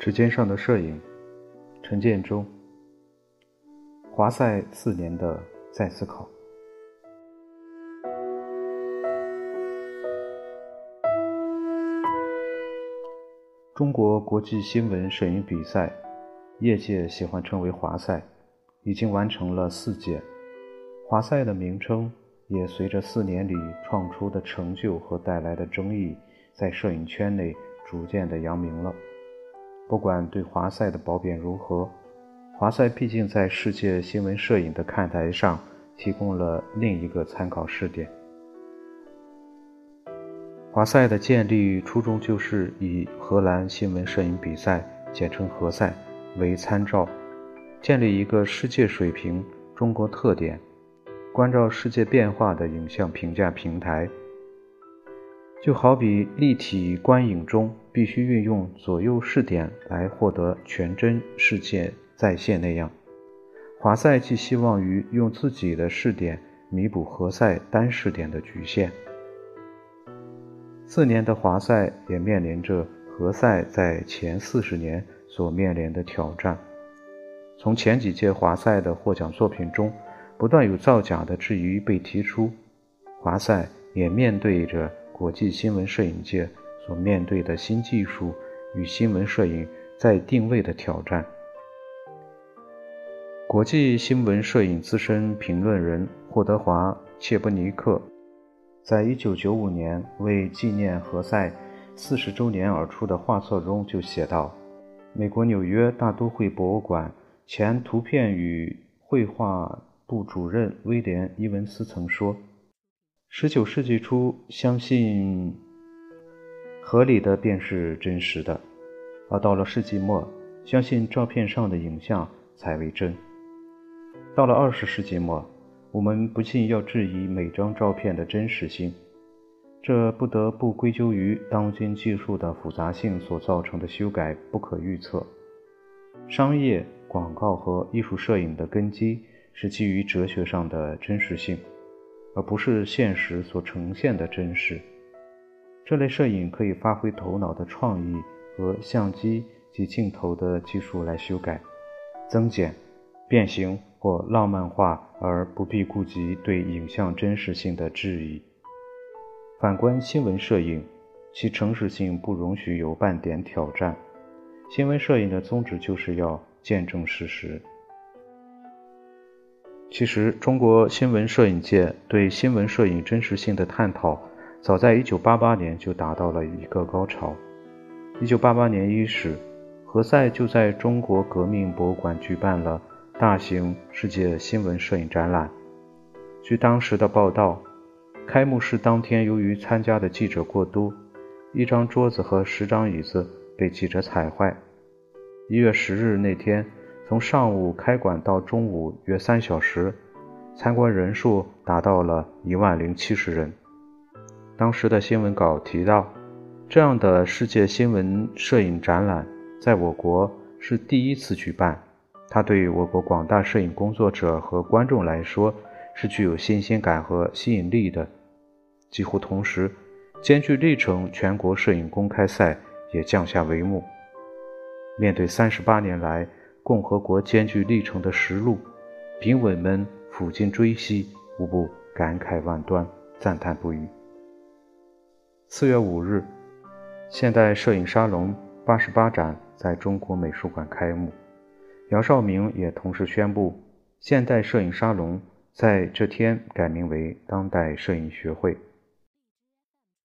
指尖上的摄影，陈建州。华赛四年的再思考。中国国际新闻摄影比赛，业界喜欢称为华赛，已经完成了四届。华赛的名称也随着四年里创出的成就和带来的争议，在摄影圈内逐渐的扬名了。不管对华赛的褒贬如何，华赛毕竟在世界新闻摄影的看台上提供了另一个参考试点。华赛的建立初衷就是以荷兰新闻摄影比赛（简称荷赛）为参照，建立一个世界水平、中国特点、关照世界变化的影像评价平台。就好比立体观影中必须运用左右视点来获得全真世界再现那样，华赛寄希望于用自己的视点弥补何赛单视点的局限。四年的华赛也面临着何赛在前四十年所面临的挑战。从前几届华赛的获奖作品中，不断有造假的质疑被提出，华赛也面对着。国际新闻摄影界所面对的新技术与新闻摄影在定位的挑战。国际新闻摄影资深评论人霍德华·切布尼克，在一九九五年为纪念何塞四十周年而出的画册中就写道：“美国纽约大都会博物馆前图片与绘画部主任威廉·伊文斯曾说。”十九世纪初，相信合理的便是真实的；而到了世纪末，相信照片上的影像才为真。到了二十世纪末，我们不禁要质疑每张照片的真实性。这不得不归咎于当今技术的复杂性所造成的修改不可预测。商业、广告和艺术摄影的根基是基于哲学上的真实性。而不是现实所呈现的真实。这类摄影可以发挥头脑的创意和相机及镜头的技术来修改、增减、变形或浪漫化，而不必顾及对影像真实性的质疑。反观新闻摄影，其诚实性不容许有半点挑战。新闻摄影的宗旨就是要见证事实。其实，中国新闻摄影界对新闻摄影真实性的探讨，早在1988年就达到了一个高潮。1988年伊始，何塞就在中国革命博物馆举办了大型世界新闻摄影展览。据当时的报道，开幕式当天，由于参加的记者过多，一张桌子和十张椅子被记者踩坏。1月10日那天。从上午开馆到中午约三小时，参观人数达到了一万零七十人。当时的新闻稿提到，这样的世界新闻摄影展览在我国是第一次举办，它对于我国广大摄影工作者和观众来说是具有新鲜感和吸引力的。几乎同时，艰巨历程全国摄影公开赛也降下帷幕。面对三十八年来，共和国艰巨历程的实录，评委们抚今追昔，无不感慨万端，赞叹不已。四月五日，现代摄影沙龙八十八展在中国美术馆开幕，姚绍明也同时宣布，现代摄影沙龙在这天改名为当代摄影学会。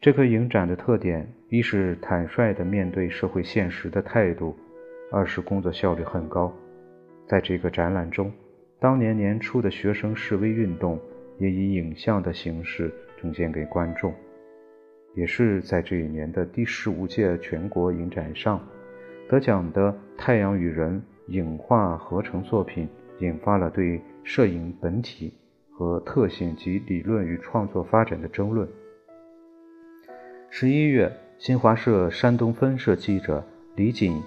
这个影展的特点，一是坦率地面对社会现实的态度。二是工作效率很高，在这个展览中，当年年初的学生示威运动也以影像的形式呈现给观众。也是在这一年的第十五届全国影展上，得奖的《太阳与人》影画合成作品，引发了对摄影本体和特性及理论与创作发展的争论。十一月，新华社山东分社记者李锦。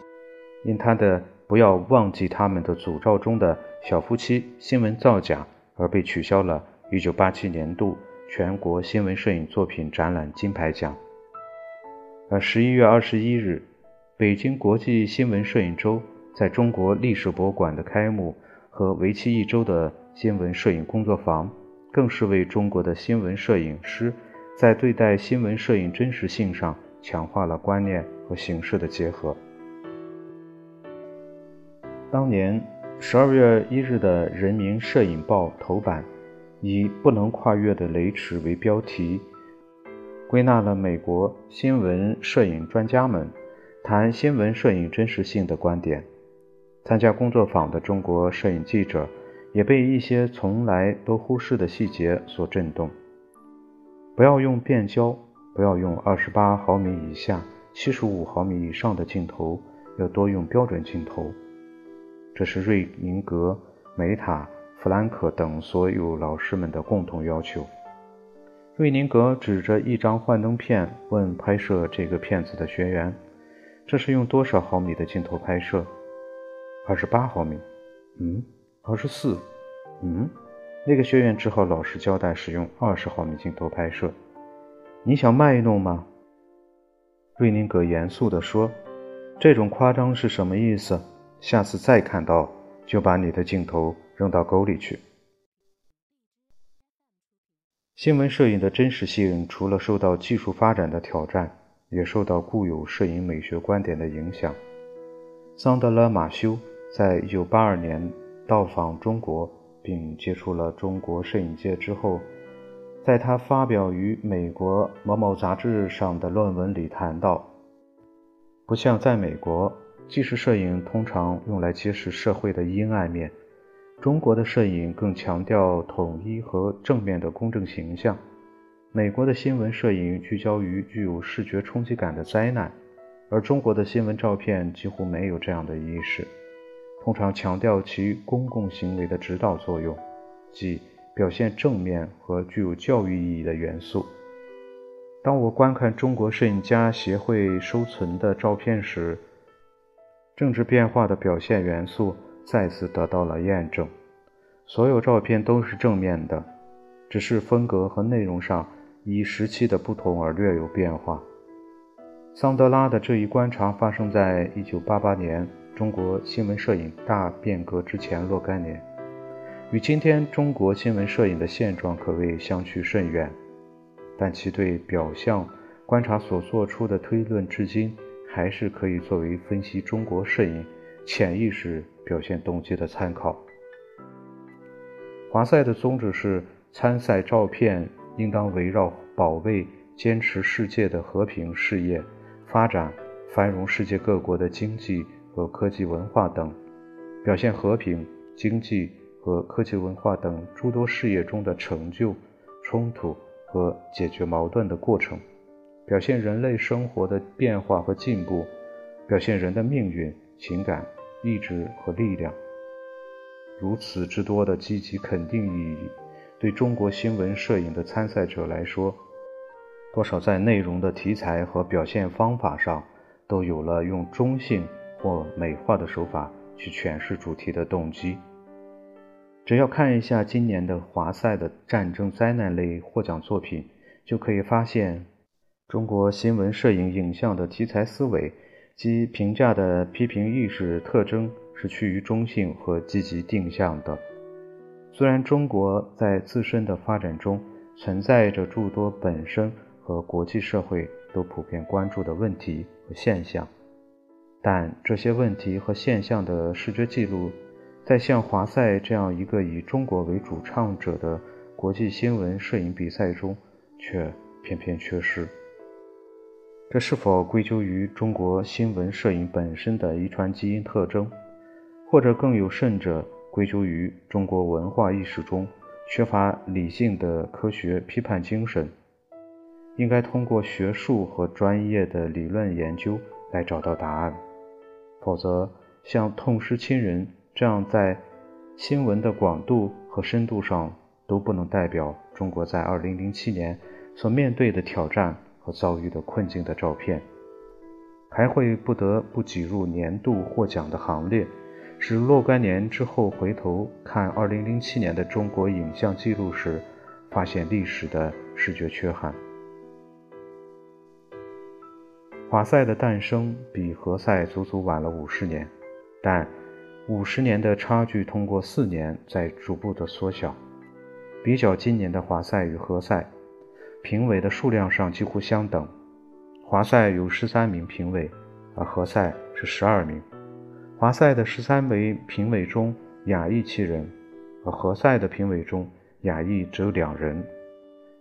因他的“不要忘记他们的诅咒”中的小夫妻新闻造假而被取消了1987年度全国新闻摄影作品展览金牌奖。而11月21日，北京国际新闻摄影周在中国历史博物馆的开幕和为期一周的新闻摄影工作坊，更是为中国的新闻摄影师在对待新闻摄影真实性上强化了观念和形式的结合。当年十二月一日的《人民摄影报》头版，以“不能跨越的雷池”为标题，归纳了美国新闻摄影专家们。谈新闻摄影真实性的观点，参加工作坊的中国摄影记者也被一些从来都忽视的细节所震动。不要用变焦，不要用二十八毫米以下、七十五毫米以上的镜头，要多用标准镜头。这是瑞宁格、梅塔、弗兰克等所有老师们的共同要求。瑞宁格指着一张幻灯片问拍摄这个片子的学员。这是用多少毫米的镜头拍摄？二十八毫米。嗯，二十四。嗯，那个学员只好老实交代，使用二十毫米镜头拍摄。你想卖弄吗？瑞宁格严肃地说：“这种夸张是什么意思？下次再看到，就把你的镜头扔到沟里去。”新闻摄影的真实性，除了受到技术发展的挑战。也受到固有摄影美学观点的影响。桑德拉·马修在1982年到访中国，并接触了中国摄影界之后，在他发表于美国某某杂志上的论文里谈到：不像在美国，纪实摄影通常用来揭示社会的阴暗面，中国的摄影更强调统一和正面的公正形象。美国的新闻摄影聚焦于具有视觉冲击感的灾难，而中国的新闻照片几乎没有这样的意识，通常强调其公共行为的指导作用，即表现正面和具有教育意义的元素。当我观看中国摄影家协会收存的照片时，政治变化的表现元素再次得到了验证。所有照片都是正面的，只是风格和内容上。以时期的不同而略有变化。桑德拉的这一观察发生在1988年中国新闻摄影大变革之前若干年，与今天中国新闻摄影的现状可谓相去甚远。但其对表象观察所做出的推论，至今还是可以作为分析中国摄影潜意识表现动机的参考。华赛的宗旨是参赛照片。应当围绕保卫、坚持世界的和平事业、发展、繁荣世界各国的经济和科技文化等，表现和平、经济和科技文化等诸多事业中的成就、冲突和解决矛盾的过程，表现人类生活的变化和进步，表现人的命运、情感、意志和力量。如此之多的积极肯定意义。对中国新闻摄影的参赛者来说，多少在内容的题材和表现方法上都有了用中性或美化的手法去诠释主题的动机。只要看一下今年的华赛的战争灾难类获奖作品，就可以发现，中国新闻摄影影像的题材思维其评价的批评意识特征是趋于中性和积极定向的。虽然中国在自身的发展中存在着诸多本身和国际社会都普遍关注的问题和现象，但这些问题和现象的视觉记录，在像华赛这样一个以中国为主唱者的国际新闻摄影比赛中，却偏偏缺失。这是否归咎于中国新闻摄影本身的遗传基因特征，或者更有甚者？归咎于中国文化意识中缺乏理性的科学批判精神，应该通过学术和专业的理论研究来找到答案。否则，像痛失亲人这样在新闻的广度和深度上都不能代表中国在2007年所面对的挑战和遭遇的困境的照片，还会不得不挤入年度获奖的行列。使若干年之后回头看2007年的中国影像记录时，发现历史的视觉缺憾。华赛的诞生比何塞足足晚了五十年，但五十年的差距通过四年在逐步的缩小。比较今年的华赛与何塞，评委的数量上几乎相等。华赛有十三名评委，而何赛是十二名。华赛的十三位评委中，亚裔七人，而何赛的评委中，亚裔只有两人。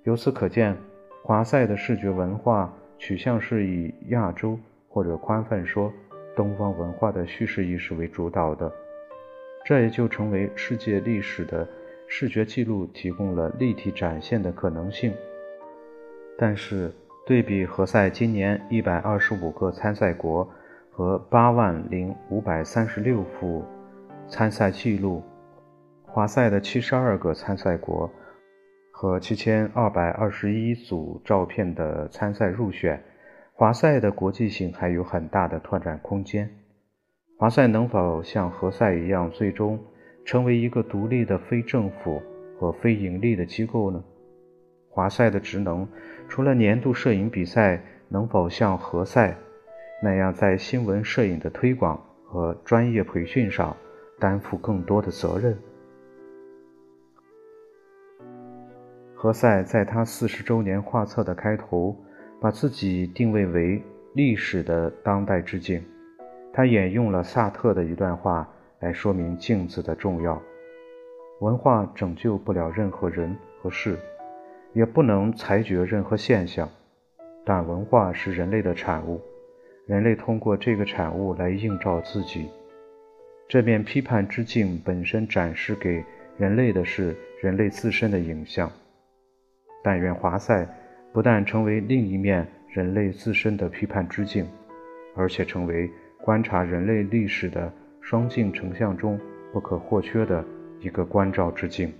由此可见，华赛的视觉文化取向是以亚洲或者宽泛说东方文化的叙事意识为主导的，这也就成为世界历史的视觉记录提供了立体展现的可能性。但是，对比何塞今年一百二十五个参赛国。和八万零五百三十六幅参赛记录，华赛的七十二个参赛国和七千二百二十一组照片的参赛入选，华赛的国际性还有很大的拓展空间。华赛能否像何塞一样，最终成为一个独立的非政府和非盈利的机构呢？华赛的职能除了年度摄影比赛，能否像何塞？那样，在新闻摄影的推广和专业培训上担负更多的责任。何塞在他四十周年画册的开头，把自己定位为历史的当代致敬。他引用了萨特的一段话来说明镜子的重要：文化拯救不了任何人和事，也不能裁决任何现象，但文化是人类的产物。人类通过这个产物来映照自己，这面批判之镜本身展示给人类的是人类自身的影像。但愿华赛不但成为另一面人类自身的批判之镜，而且成为观察人类历史的双镜成像中不可或缺的一个关照之镜。